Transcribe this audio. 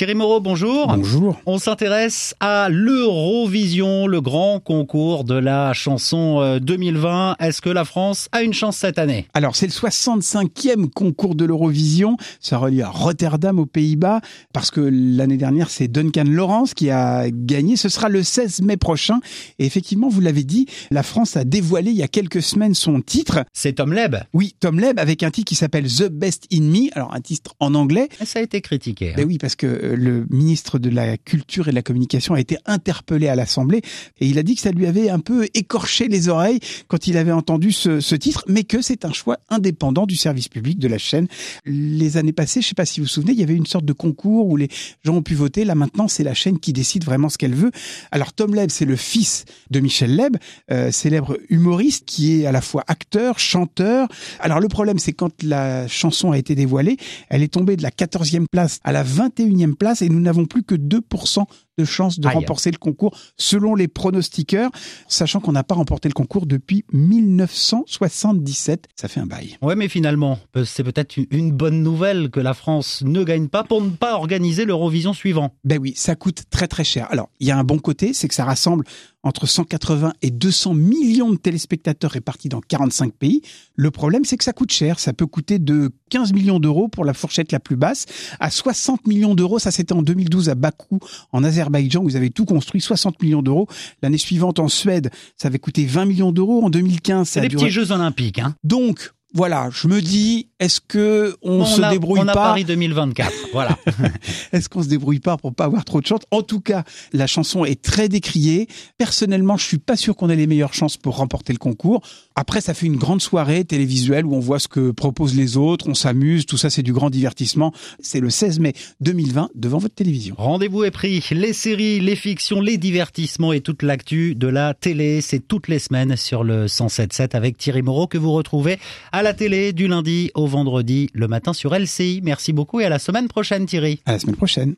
Thierry Moreau, bonjour. Bonjour. On s'intéresse à l'Eurovision, le grand concours de la chanson 2020. Euh, Est-ce que la France a une chance cette année? Alors, c'est le 65e concours de l'Eurovision. Ça relie à Rotterdam, aux Pays-Bas, parce que l'année dernière, c'est Duncan Lawrence qui a gagné. Ce sera le 16 mai prochain. Et effectivement, vous l'avez dit, la France a dévoilé il y a quelques semaines son titre. C'est Tom Leb. Oui, Tom Leb, avec un titre qui s'appelle The Best in Me. Alors, un titre en anglais. Ça a été critiqué. Hein. Ben oui, parce que euh, le ministre de la Culture et de la Communication a été interpellé à l'Assemblée et il a dit que ça lui avait un peu écorché les oreilles quand il avait entendu ce, ce titre, mais que c'est un choix indépendant du service public de la chaîne. Les années passées, je sais pas si vous vous souvenez, il y avait une sorte de concours où les gens ont pu voter. Là maintenant, c'est la chaîne qui décide vraiment ce qu'elle veut. Alors Tom Leb, c'est le fils de Michel Leb, euh, célèbre humoriste qui est à la fois acteur, chanteur. Alors le problème, c'est quand la chanson a été dévoilée, elle est tombée de la 14e place à la 21e place et nous n'avons plus que 2% de chances de Aïe. remporter le concours selon les pronostiqueurs, sachant qu'on n'a pas remporté le concours depuis 1977. Ça fait un bail. Ouais, mais finalement, c'est peut-être une bonne nouvelle que la France ne gagne pas pour ne pas organiser l'Eurovision suivant. Ben oui, ça coûte très très cher. Alors, il y a un bon côté, c'est que ça rassemble entre 180 et 200 millions de téléspectateurs répartis dans 45 pays. Le problème, c'est que ça coûte cher. Ça peut coûter de 15 millions d'euros pour la fourchette la plus basse à 60 millions d'euros. Ça, c'était en 2012 à Bakou, en Azerbaïdjan. Vous avez tout construit, 60 millions d'euros. L'année suivante, en Suède, ça avait coûté 20 millions d'euros. En 2015, ça C'est a les duré... petits Jeux Olympiques. Hein. Donc, voilà, je me dis, est-ce que on, se a, débrouille on a pas Paris 2024. voilà. Est-ce qu'on se débrouille pas pour pas avoir trop de chance? En tout cas, la chanson est très décriée. Personnellement, je suis pas sûr qu'on ait les meilleures chances pour remporter le concours. Après, ça fait une grande soirée télévisuelle où on voit ce que proposent les autres, on s'amuse, tout ça, c'est du grand divertissement. C'est le 16 mai 2020 devant votre télévision. Rendez-vous est pris. Les séries, les fictions, les divertissements et toute l'actu de la télé, c'est toutes les semaines sur le 107.7 avec Thierry Moreau que vous retrouvez à la télé du lundi au vendredi le matin sur LCI. Merci beaucoup et à la semaine prochaine Thierry. À la semaine prochaine.